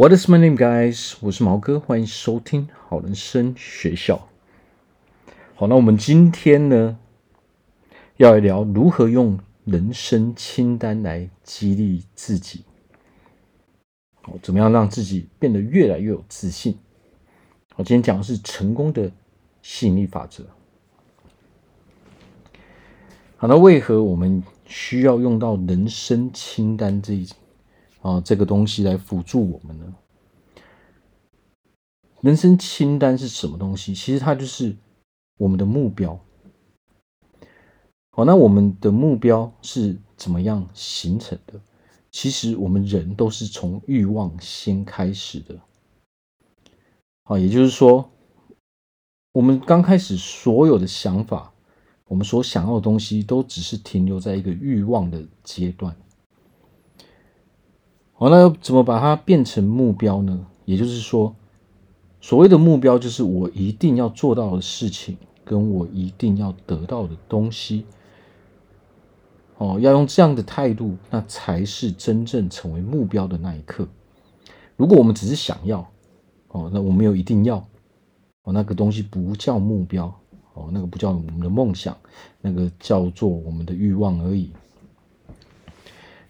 What is my name, guys？我是毛哥，欢迎收听好人生学校。好，那我们今天呢，要来聊如何用人生清单来激励自己。好，怎么样让自己变得越来越有自信？我，今天讲的是成功的吸引力法则。好，那为何我们需要用到人生清单这一？啊，这个东西来辅助我们呢？人生清单是什么东西？其实它就是我们的目标。好，那我们的目标是怎么样形成的？其实我们人都是从欲望先开始的。好，也就是说，我们刚开始所有的想法，我们所想要的东西，都只是停留在一个欲望的阶段。好，那要怎么把它变成目标呢？也就是说，所谓的目标就是我一定要做到的事情，跟我一定要得到的东西。哦，要用这样的态度，那才是真正成为目标的那一刻。如果我们只是想要，哦，那我们有一定要，哦，那个东西不叫目标，哦，那个不叫我们的梦想，那个叫做我们的欲望而已。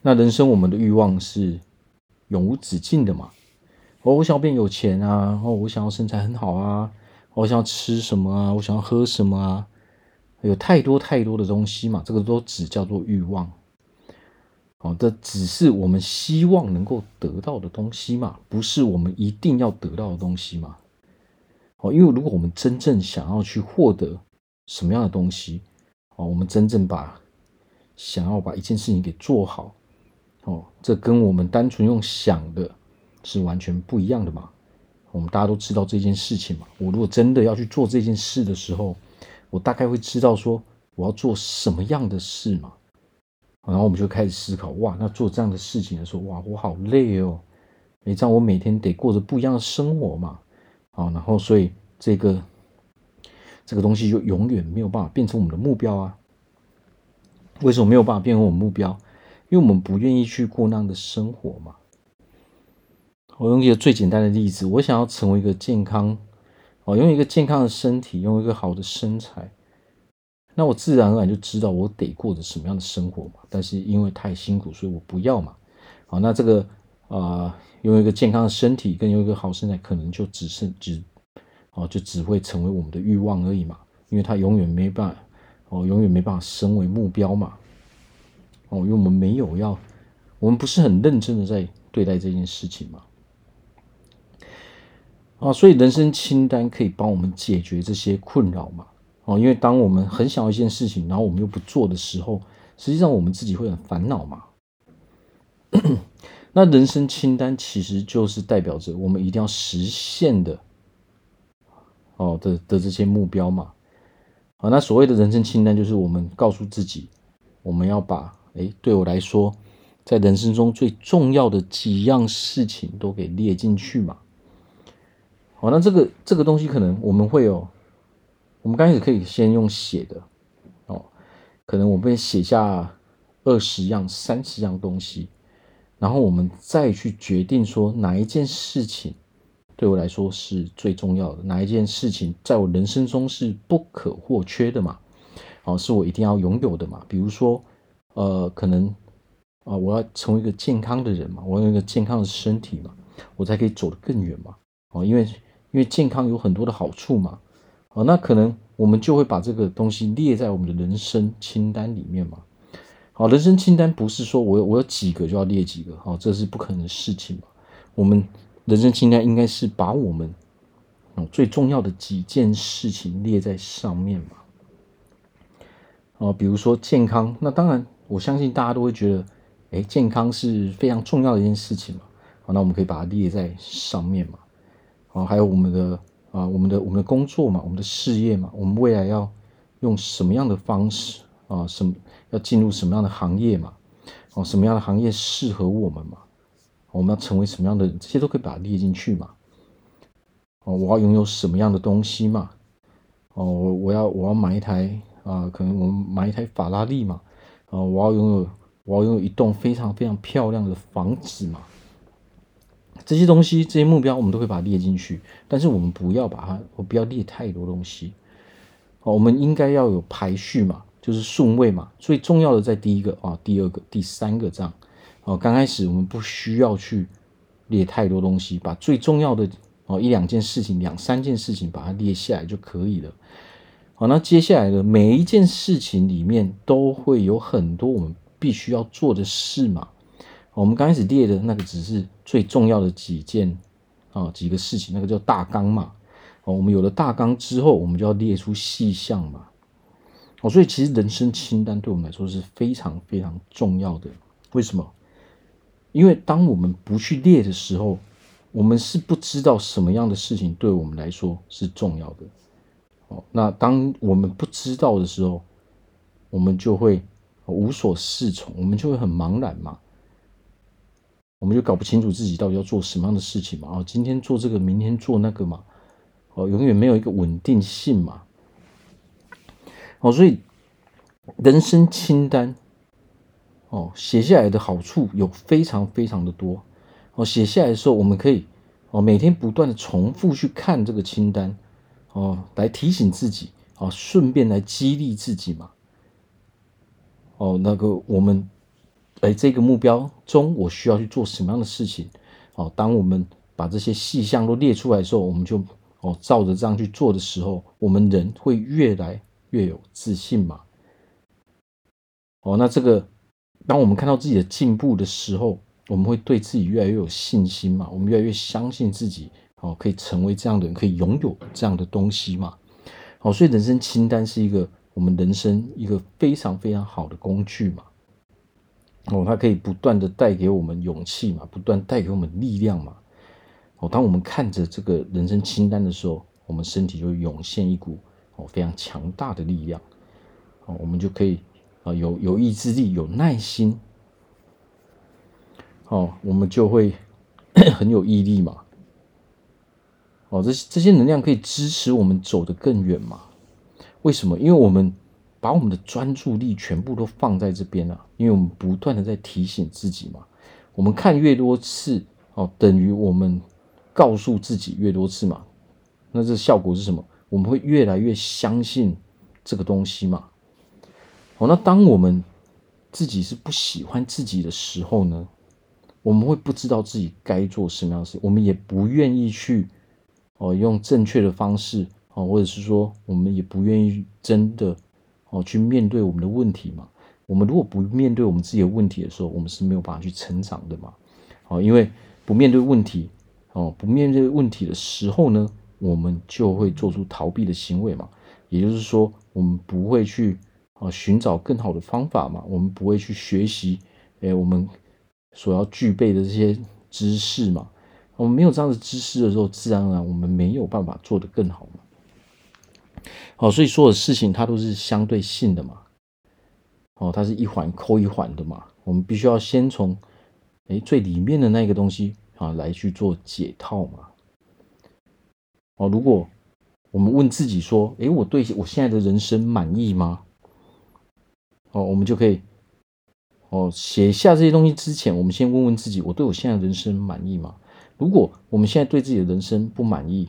那人生，我们的欲望是。永无止境的嘛，哦，我想要变有钱啊，哦，我想要身材很好啊，我想要吃什么啊，我想要喝什么啊，有太多太多的东西嘛，这个都只叫做欲望，哦，这只是我们希望能够得到的东西嘛，不是我们一定要得到的东西嘛，哦，因为如果我们真正想要去获得什么样的东西，哦，我们真正把想要把一件事情给做好。哦，这跟我们单纯用想的是完全不一样的嘛。我们大家都知道这件事情嘛。我如果真的要去做这件事的时候，我大概会知道说我要做什么样的事嘛。然后我们就开始思考，哇，那做这样的事情的时候，哇，我好累哦。诶，这样我每天得过着不一样的生活嘛。啊，然后所以这个这个东西就永远没有办法变成我们的目标啊。为什么没有办法变成我们目标？因为我们不愿意去过那样的生活嘛。我用一个最简单的例子，我想要成为一个健康，哦，用一个健康的身体，用一个好的身材，那我自然而然就知道我得过着什么样的生活嘛。但是因为太辛苦，所以我不要嘛。好，那这个啊，呃，拥有一个健康的身体跟用一个好身材，可能就只剩只，哦，就只会成为我们的欲望而已嘛。因为它永远没办法，哦，永远没办法升为目标嘛。哦，因为我们没有要，我们不是很认真的在对待这件事情嘛。啊，所以人生清单可以帮我们解决这些困扰嘛。哦，因为当我们很想要一件事情，然后我们又不做的时候，实际上我们自己会很烦恼嘛。那人生清单其实就是代表着我们一定要实现的，哦的的这些目标嘛。啊，那所谓的人生清单就是我们告诉自己，我们要把。哎，对我来说，在人生中最重要的几样事情都给列进去嘛。好，那这个这个东西可能我们会有，我们刚开始可以先用写的哦，可能我们写下二十样、三十样东西，然后我们再去决定说哪一件事情对我来说是最重要的，哪一件事情在我人生中是不可或缺的嘛。哦，是我一定要拥有的嘛。比如说。呃，可能啊，我要成为一个健康的人嘛，我有一个健康的身体嘛，我才可以走得更远嘛。哦，因为因为健康有很多的好处嘛。哦，那可能我们就会把这个东西列在我们的人生清单里面嘛。好，人生清单不是说我我有几个就要列几个，好，这是不可能的事情嘛。我们人生清单应该是把我们最重要的几件事情列在上面嘛。哦，比如说健康，那当然。我相信大家都会觉得，哎，健康是非常重要的一件事情嘛。好，那我们可以把它列在上面嘛。好，还有我们的啊，我们的我们的工作嘛，我们的事业嘛，我们未来要用什么样的方式啊？什么要进入什么样的行业嘛？哦，什么样的行业适合我们嘛？我们要成为什么样的？这些都可以把它列进去嘛。哦，我要拥有什么样的东西嘛？哦，我我要我要买一台啊，可能我们买一台法拉利嘛。啊，我要拥有，我要拥有一栋非常非常漂亮的房子嘛。这些东西、这些目标，我们都会把它列进去。但是我们不要把它，我不要列太多东西。哦，我们应该要有排序嘛，就是顺位嘛。最重要的在第一个啊，第二个、第三个这样。哦，刚开始我们不需要去列太多东西，把最重要的哦一两件事情、两三件事情把它列下来就可以了。好，那接下来的每一件事情里面都会有很多我们必须要做的事嘛。我们刚开始列的那个只是最重要的几件啊几个事情，那个叫大纲嘛。哦，我们有了大纲之后，我们就要列出细项嘛。哦，所以其实人生清单对我们来说是非常非常重要的。为什么？因为当我们不去列的时候，我们是不知道什么样的事情对我们来说是重要的。哦，那当我们不知道的时候，我们就会无所适从，我们就会很茫然嘛，我们就搞不清楚自己到底要做什么样的事情嘛。哦，今天做这个，明天做那个嘛，哦，永远没有一个稳定性嘛。哦，所以人生清单，哦，写下来的好处有非常非常的多。哦，写下来的时候，我们可以哦每天不断的重复去看这个清单。哦，来提醒自己，哦，顺便来激励自己嘛。哦，那个我们，哎，这个目标中我需要去做什么样的事情？哦，当我们把这些细项都列出来的时候，我们就哦照着这样去做的时候，我们人会越来越有自信嘛。哦，那这个，当我们看到自己的进步的时候，我们会对自己越来越有信心嘛。我们越来越相信自己。哦，可以成为这样的人，可以拥有这样的东西嘛？哦，所以人生清单是一个我们人生一个非常非常好的工具嘛。哦，它可以不断的带给我们勇气嘛，不断带给我们力量嘛。哦，当我们看着这个人生清单的时候，我们身体就涌现一股哦非常强大的力量。哦，我们就可以啊有有意志力，有耐心。哦，我们就会 很有毅力嘛。哦，这些这些能量可以支持我们走得更远嘛？为什么？因为我们把我们的专注力全部都放在这边了啊，因为我们不断的在提醒自己嘛。我们看越多次，哦，等于我们告诉自己越多次嘛。那这效果是什么？我们会越来越相信这个东西嘛。哦，那当我们自己是不喜欢自己的时候呢，我们会不知道自己该做什么样的事，我们也不愿意去。哦，用正确的方式哦，或者是说，我们也不愿意真的哦去面对我们的问题嘛。我们如果不面对我们自己的问题的时候，我们是没有办法去成长的嘛。哦，因为不面对问题哦，不面对问题的时候呢，我们就会做出逃避的行为嘛。也就是说，我们不会去啊寻找更好的方法嘛。我们不会去学习诶，我们所要具备的这些知识嘛。我们没有这样的知识的时候，自然而然我们没有办法做得更好嘛。好，所以所有事情它都是相对性的嘛。哦，它是一环扣一环的嘛。我们必须要先从诶最里面的那个东西啊来去做解套嘛。哦，如果我们问自己说，诶，我对我现在的人生满意吗？哦，我们就可以哦写下这些东西之前，我们先问问自己，我对我现在的人生满意吗？如果我们现在对自己的人生不满意，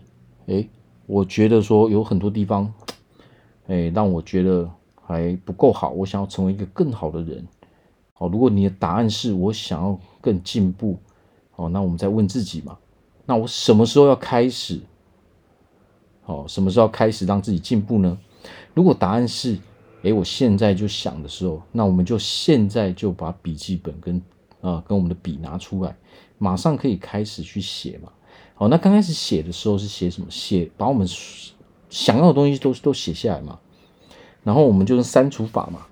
诶，我觉得说有很多地方，诶，让我觉得还不够好，我想要成为一个更好的人。好，如果你的答案是我想要更进步，好，那我们再问自己嘛，那我什么时候要开始？好，什么时候要开始让自己进步呢？如果答案是，诶，我现在就想的时候，那我们就现在就把笔记本跟啊跟我们的笔拿出来。马上可以开始去写嘛？好，那刚开始写的时候是写什么？写把我们想要的东西都都写下来嘛。然后我们就用删除法嘛，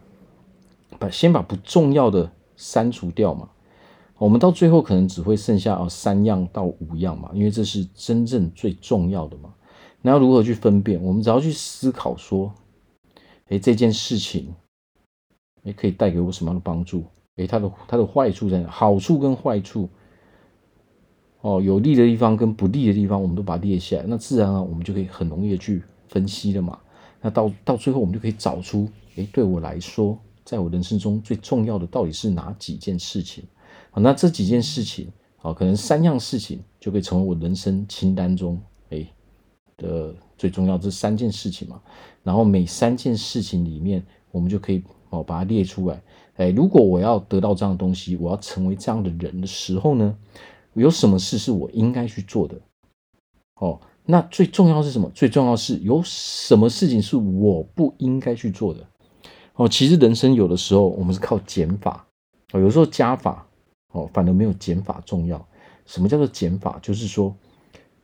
把先把不重要的删除掉嘛。我们到最后可能只会剩下啊三样到五样嘛，因为这是真正最重要的嘛。那要如何去分辨？我们只要去思考说，诶，这件事情，诶，可以带给我什么样的帮助？诶，它的它的坏处在哪？好处跟坏处。哦，有利的地方跟不利的地方，我们都把它列下来，那自然啊，我们就可以很容易的去分析了嘛。那到到最后，我们就可以找出，诶，对我来说，在我人生中最重要的到底是哪几件事情？好，那这几件事情，好，可能三样事情就可以成为我人生清单中哎的最重要这三件事情嘛。然后每三件事情里面，我们就可以哦把它列出来。哎，如果我要得到这样的东西，我要成为这样的人的时候呢，有什么事是我应该去做的？哦，那最重要是什么？最重要是有什么事情是我不应该去做的？哦，其实人生有的时候我们是靠减法，哦，有时候加法，哦，反而没有减法重要。什么叫做减法？就是说，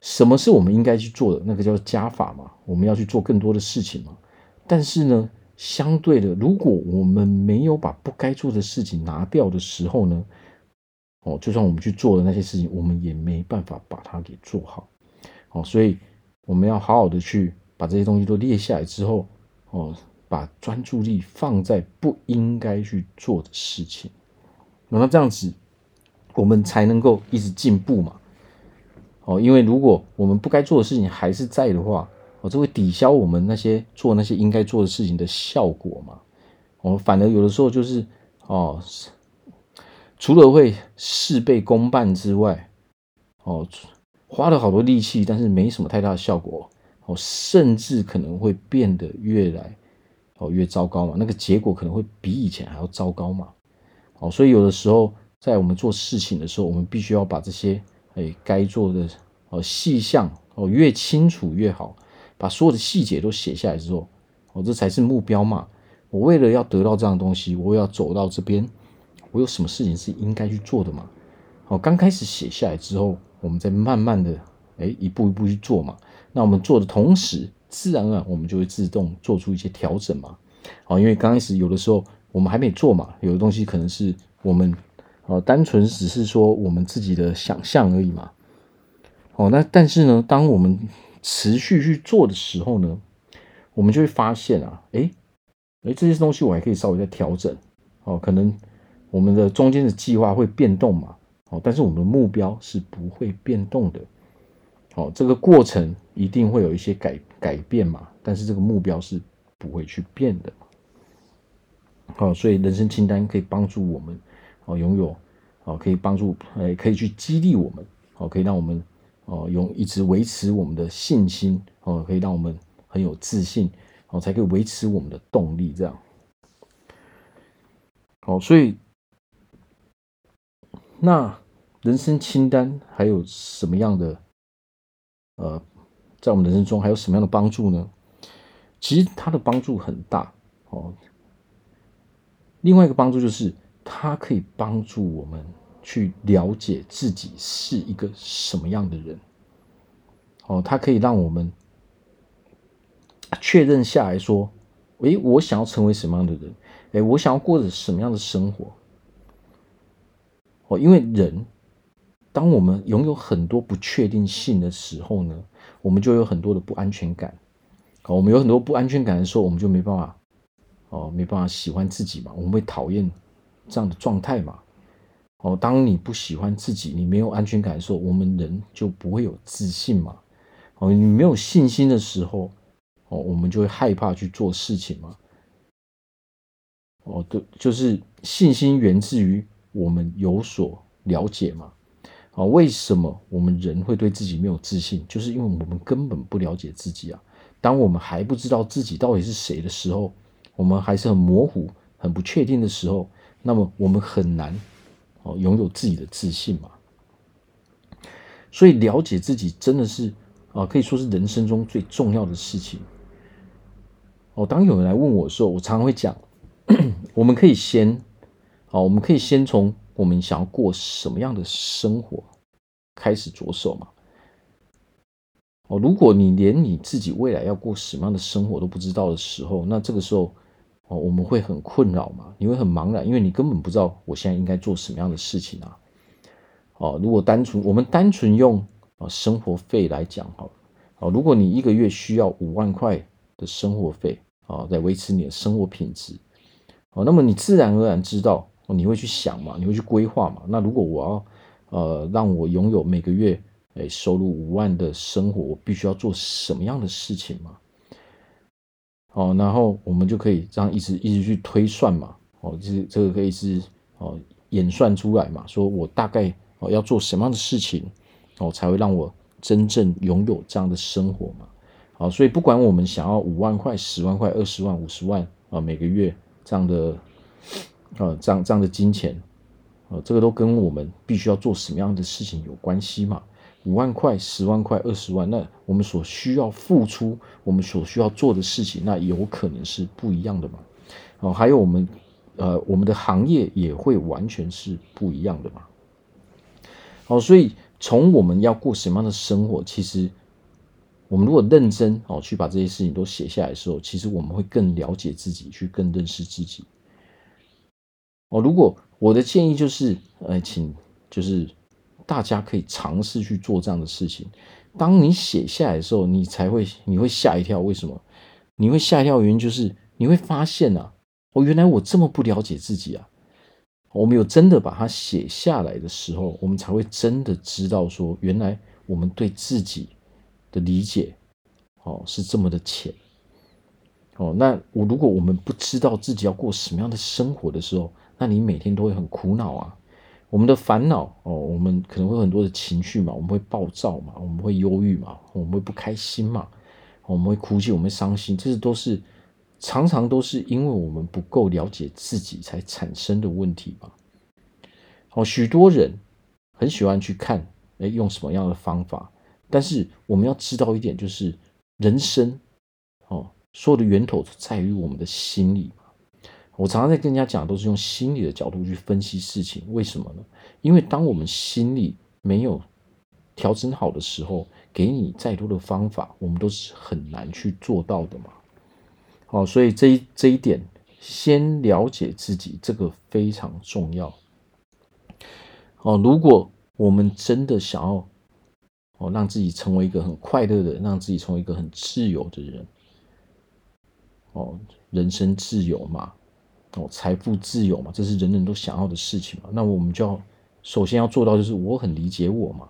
什么是我们应该去做的，那个叫加法嘛，我们要去做更多的事情嘛。但是呢，相对的，如果我们没有把不该做的事情拿掉的时候呢，哦，就算我们去做的那些事情，我们也没办法把它给做好。哦，所以我们要好好的去把这些东西都列下来之后，哦，把专注力放在不应该去做的事情，那这样子我们才能够一直进步嘛。哦，因为如果我们不该做的事情还是在的话，哦，这会抵消我们那些做那些应该做的事情的效果嘛。我哦，反而有的时候就是哦，除了会事倍功半之外，哦。花了好多力气，但是没什么太大的效果哦，甚至可能会变得越来哦越糟糕嘛，那个结果可能会比以前还要糟糕嘛，哦，所以有的时候在我们做事情的时候，我们必须要把这些哎该做的哦细项哦越清楚越好，把所有的细节都写下来之后，哦这才是目标嘛。我为了要得到这样的东西，我要走到这边，我有什么事情是应该去做的嘛？哦，刚开始写下来之后。我们再慢慢的，哎，一步一步去做嘛。那我们做的同时，自然而然我们就会自动做出一些调整嘛。好，因为刚开始有的时候我们还没做嘛，有的东西可能是我们，呃，单纯只是说我们自己的想象而已嘛。哦，那但是呢，当我们持续去做的时候呢，我们就会发现啊，哎，哎，这些东西我还可以稍微再调整。哦，可能我们的中间的计划会变动嘛。哦，但是我们的目标是不会变动的。哦，这个过程一定会有一些改改变嘛，但是这个目标是不会去变的。好，所以人生清单可以帮助我们哦，拥有哦，可以帮助哎，可以去激励我们哦，可以让我们哦，用一直维持我们的信心哦，可以让我们很有自信哦，才可以维持我们的动力这样。好，所以。那人生清单还有什么样的呃，在我们人生中还有什么样的帮助呢？其实它的帮助很大哦。另外一个帮助就是，它可以帮助我们去了解自己是一个什么样的人。哦，它可以让我们确认下来说，诶，我想要成为什么样的人？诶，我想要过着什么样的生活？哦，因为人，当我们拥有很多不确定性的时候呢，我们就有很多的不安全感。哦，我们有很多不安全感的时候，我们就没办法，哦，没办法喜欢自己嘛，我们会讨厌这样的状态嘛。哦，当你不喜欢自己，你没有安全感的时候，我们人就不会有自信嘛。哦，你没有信心的时候，哦，我们就会害怕去做事情嘛。哦，对，就是信心源自于。我们有所了解吗？啊，为什么我们人会对自己没有自信？就是因为我们根本不了解自己啊。当我们还不知道自己到底是谁的时候，我们还是很模糊、很不确定的时候，那么我们很难哦拥有自己的自信嘛。所以了解自己真的是啊，可以说是人生中最重要的事情。哦，当有人来问我的时候，我常常会讲，我们可以先。好，我们可以先从我们想要过什么样的生活开始着手嘛。哦，如果你连你自己未来要过什么样的生活都不知道的时候，那这个时候哦，我们会很困扰嘛，你会很茫然，因为你根本不知道我现在应该做什么样的事情啊。哦，如果单纯我们单纯用啊生活费来讲好了，哦，如果你一个月需要五万块的生活费啊，来维持你的生活品质，哦，那么你自然而然知道。你会去想嘛？你会去规划嘛？那如果我要，呃，让我拥有每个月诶收入五万的生活，我必须要做什么样的事情嘛？哦，然后我们就可以这样一直一直去推算嘛。哦，这这个可以是哦演算出来嘛？说我大概哦，要做什么样的事情哦，才会让我真正拥有这样的生活嘛？好，所以不管我们想要五万块、十万块、二十万、五十万啊，每个月这样的呃这样这样的金钱，呃，这个都跟我们必须要做什么样的事情有关系嘛？五万块、十万块、二十万，那我们所需要付出、我们所需要做的事情，那有可能是不一样的嘛？哦，还有我们呃，我们的行业也会完全是不一样的嘛？好，所以从我们要过什么样的生活，其实我们如果认真哦去把这些事情都写下来的时候，其实我们会更了解自己，去更认识自己。哦，如果我的建议就是，呃，请就是。大家可以尝试去做这样的事情。当你写下来的时候，你才会你会吓一跳。为什么？你会吓一跳原因就是你会发现啊，哦，原来我这么不了解自己啊。我们有真的把它写下来的时候，我们才会真的知道说，原来我们对自己的理解哦是这么的浅。哦，那我如果我们不知道自己要过什么样的生活的时候，那你每天都会很苦恼啊。我们的烦恼哦，我们可能会有很多的情绪嘛，我们会暴躁嘛，我们会忧郁嘛，我们会不开心嘛，我们会哭泣，我们会伤心，这些都是常常都是因为我们不够了解自己才产生的问题嘛。哦，许多人很喜欢去看，哎，用什么样的方法？但是我们要知道一点，就是人生哦，所有的源头在于我们的心里。我常常在跟人家讲，都是用心理的角度去分析事情。为什么呢？因为当我们心里没有调整好的时候，给你再多的方法，我们都是很难去做到的嘛。好，所以这一这一点，先了解自己，这个非常重要。哦，如果我们真的想要哦，让自己成为一个很快乐的，让自己成为一个很自由的人，哦，人生自由嘛。哦，财富自由嘛，这是人人都想要的事情嘛。那我们就要首先要做到，就是我很理解我嘛。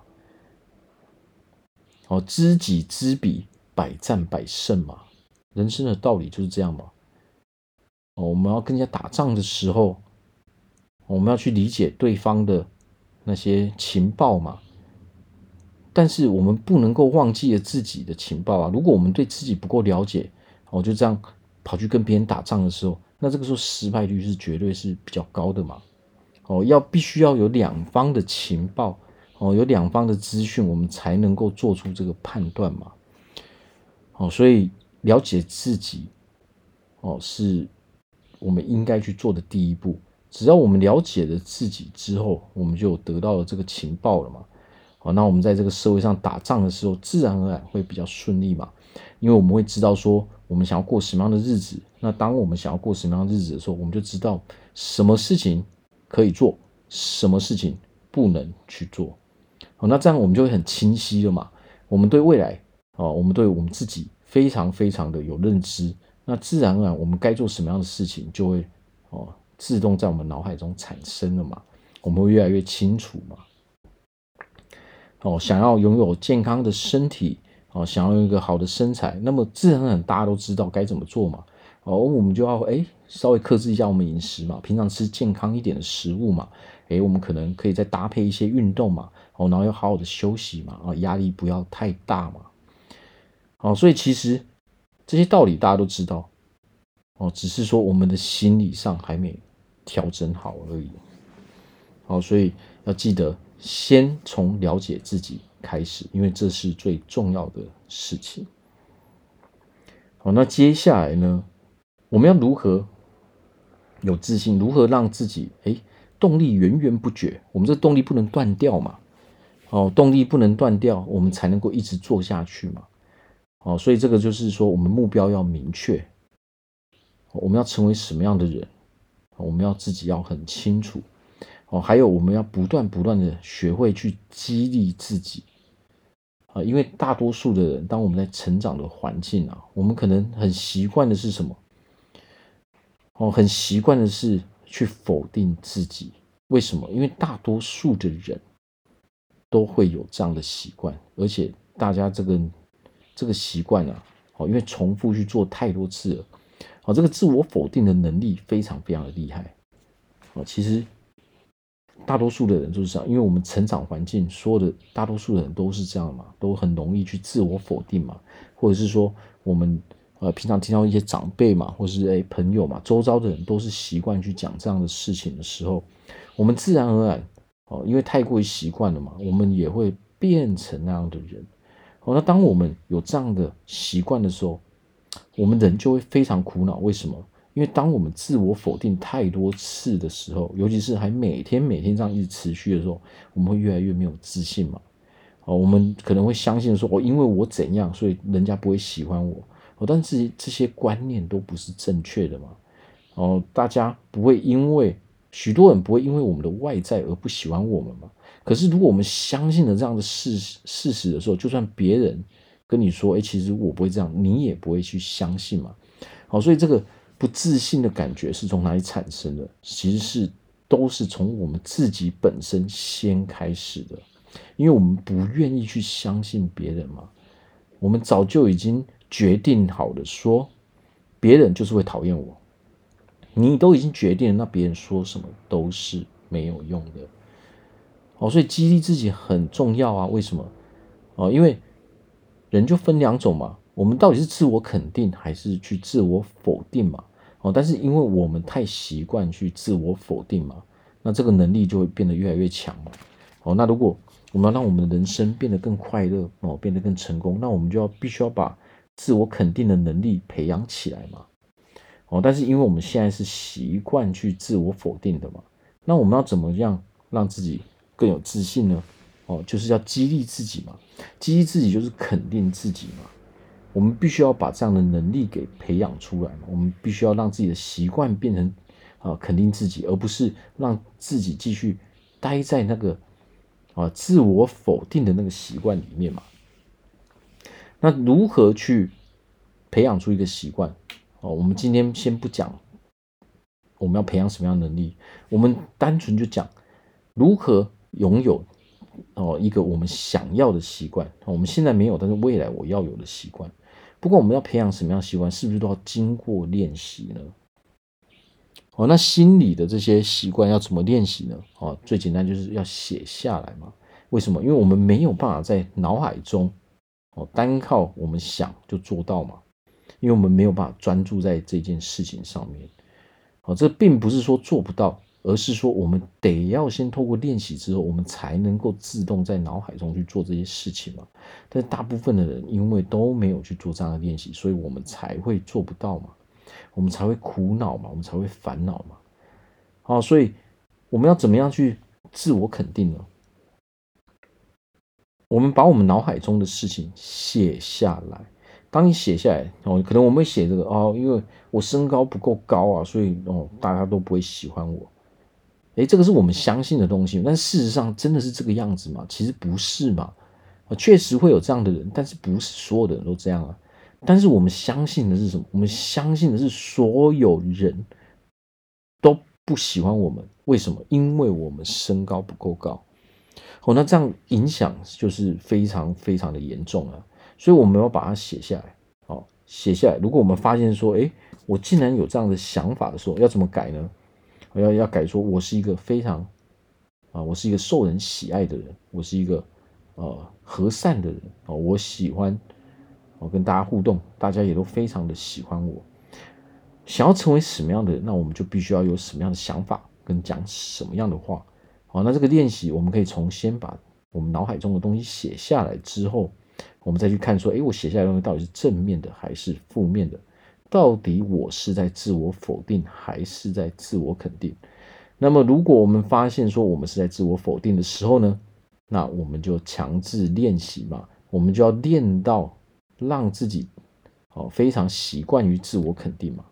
哦，知己知彼，百战百胜嘛。人生的道理就是这样嘛。哦，我们要跟人家打仗的时候，我们要去理解对方的那些情报嘛。但是我们不能够忘记了自己的情报啊。如果我们对自己不够了解，哦，就这样跑去跟别人打仗的时候。那这个时候失败率是绝对是比较高的嘛？哦，要必须要有两方的情报，哦，有两方的资讯，我们才能够做出这个判断嘛。哦，所以了解自己，哦，是我们应该去做的第一步。只要我们了解了自己之后，我们就得到了这个情报了嘛。哦，那我们在这个社会上打仗的时候，自然而然会比较顺利嘛。因为我们会知道说，我们想要过什么样的日子。那当我们想要过什么样的日子的时候，我们就知道什么事情可以做，什么事情不能去做。好，那这样我们就会很清晰了嘛。我们对未来啊，我们对我们自己非常非常的有认知。那自然而然，我们该做什么样的事情，就会哦自动在我们脑海中产生了嘛。我们会越来越清楚嘛。哦，想要拥有健康的身体。哦，想要有一个好的身材，那么自然而然大家都知道该怎么做嘛。哦，我们就要哎稍微克制一下我们饮食嘛，平常吃健康一点的食物嘛。哎，我们可能可以再搭配一些运动嘛。哦，然后要好好的休息嘛。啊，压力不要太大嘛。哦，所以其实这些道理大家都知道。哦，只是说我们的心理上还没调整好而已。好，所以要记得先从了解自己开始，因为这是最重要的事情。好，那接下来呢，我们要如何有自信？如何让自己哎动力源源不绝？我们这动力不能断掉嘛？哦，动力不能断掉，我们才能够一直做下去嘛？哦，所以这个就是说，我们目标要明确，我们要成为什么样的人？我们要自己要很清楚。哦，还有我们要不断不断的学会去激励自己。啊，因为大多数的人，当我们在成长的环境啊，我们可能很习惯的是什么？哦，很习惯的是去否定自己。为什么？因为大多数的人都会有这样的习惯，而且大家这个这个习惯啊，哦，因为重复去做太多次了，哦，这个自我否定的能力非常非常的厉害。哦，其实大多数的人就是这样，因为我们成长环境，所有的大多数的人都是这样嘛，都很容易去自我否定嘛，或者是说我们呃平常听到一些长辈嘛，或是诶朋友嘛，周遭的人都是习惯去讲这样的事情的时候，我们自然而然哦，因为太过于习惯了嘛，我们也会变成那样的人。哦，那当我们有这样的习惯的时候，我们人就会非常苦恼。为什么？因为当我们自我否定太多次的时候，尤其是还每天每天这样一直持续的时候，我们会越来越没有自信嘛。哦，我们可能会相信说，哦，因为我怎样，所以人家不会喜欢我。哦，但是这些观念都不是正确的嘛。哦，大家不会因为许多人不会因为我们的外在而不喜欢我们嘛。可是如果我们相信了这样的事事实的时候，就算别人跟你说，哎，其实我不会这样，你也不会去相信嘛。好，所以这个。不自信的感觉是从哪里产生的？其实是都是从我们自己本身先开始的，因为我们不愿意去相信别人嘛。我们早就已经决定好了，说别人就是会讨厌我。你都已经决定了，那别人说什么都是没有用的。哦，所以激励自己很重要啊。为什么？哦，因为人就分两种嘛。我们到底是自我肯定还是去自我否定嘛？哦，但是因为我们太习惯去自我否定嘛，那这个能力就会变得越来越强嘛。哦，那如果我们要让我们的人生变得更快乐哦，变得更成功，那我们就要必须要把自我肯定的能力培养起来嘛。哦，但是因为我们现在是习惯去自我否定的嘛，那我们要怎么样让自己更有自信呢？哦，就是要激励自己嘛，激励自己就是肯定自己嘛。我们必须要把这样的能力给培养出来嘛。我们必须要让自己的习惯变成啊，肯定自己，而不是让自己继续待在那个啊自我否定的那个习惯里面嘛。那如何去培养出一个习惯？哦，我们今天先不讲我们要培养什么样的能力，我们单纯就讲如何拥有哦一个我们想要的习惯。我们现在没有，但是未来我要有的习惯。不过我们要培养什么样的习惯，是不是都要经过练习呢？哦，那心理的这些习惯要怎么练习呢？哦，最简单就是要写下来嘛。为什么？因为我们没有办法在脑海中哦，单靠我们想就做到嘛。因为我们没有办法专注在这件事情上面。哦，这并不是说做不到。而是说，我们得要先透过练习之后，我们才能够自动在脑海中去做这些事情嘛。但是大部分的人因为都没有去做这样的练习，所以我们才会做不到嘛，我们才会苦恼嘛，我们才会烦恼嘛。好，所以我们要怎么样去自我肯定呢？我们把我们脑海中的事情写下来。当你写下来哦，可能我们会写这个哦，因为我身高不够高啊，所以哦，大家都不会喜欢我。诶，这个是我们相信的东西，但事实上真的是这个样子吗？其实不是嘛。啊，确实会有这样的人，但是不是所有的人都这样啊。但是我们相信的是什么？我们相信的是所有人都不喜欢我们。为什么？因为我们身高不够高。哦，那这样影响就是非常非常的严重啊。所以我们要把它写下来。哦，写下来。如果我们发现说，诶，我竟然有这样的想法的时候，要怎么改呢？要要改说，我是一个非常啊，我是一个受人喜爱的人，我是一个呃和善的人啊，我喜欢我跟大家互动，大家也都非常的喜欢我。想要成为什么样的人，那我们就必须要有什么样的想法，跟讲什么样的话。好，那这个练习，我们可以从先把我们脑海中的东西写下来之后，我们再去看说，诶，我写下来的东西到底是正面的还是负面的？到底我是在自我否定还是在自我肯定？那么，如果我们发现说我们是在自我否定的时候呢，那我们就强制练习嘛，我们就要练到让自己哦非常习惯于自我肯定嘛。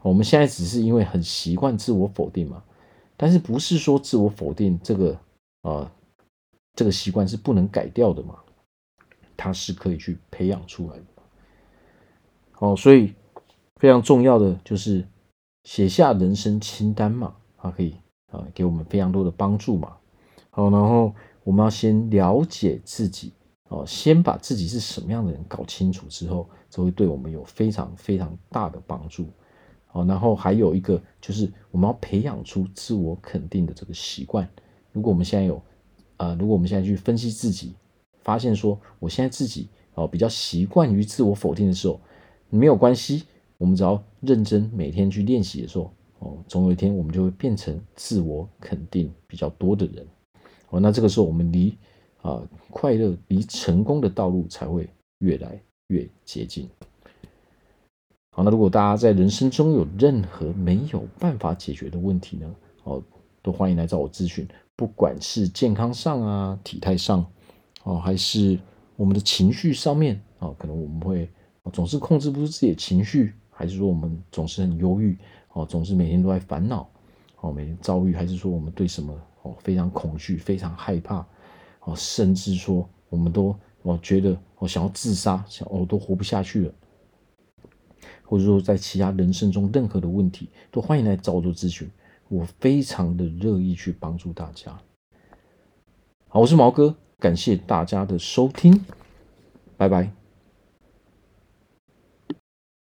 我们现在只是因为很习惯自我否定嘛，但是不是说自我否定这个啊这个习惯是不能改掉的嘛？它是可以去培养出来的。哦，所以非常重要的就是写下人生清单嘛，它可以啊给我们非常多的帮助嘛。好，然后我们要先了解自己，哦，先把自己是什么样的人搞清楚之后，这会对我们有非常非常大的帮助。好，然后还有一个就是我们要培养出自我肯定的这个习惯。如果我们现在有，呃，如果我们现在去分析自己，发现说我现在自己哦比较习惯于自我否定的时候，没有关系，我们只要认真每天去练习的时候，哦，总有一天我们就会变成自我肯定比较多的人。哦，那这个时候我们离啊快乐、离成功的道路才会越来越接近。好，那如果大家在人生中有任何没有办法解决的问题呢？哦，都欢迎来找我咨询。不管是健康上啊、体态上，哦，还是我们的情绪上面，哦，可能我们会总是控制不住自己的情绪，还是说我们总是很忧郁，哦，总是每天都在烦恼，哦，每天遭遇，还是说我们对什么哦非常恐惧、非常害怕，哦，甚至说我们都哦觉得我想要自杀，想我都活不下去了。或者说，在其他人生中任何的问题，都欢迎来找我做咨询，我非常的乐意去帮助大家。好，我是毛哥，感谢大家的收听，拜拜。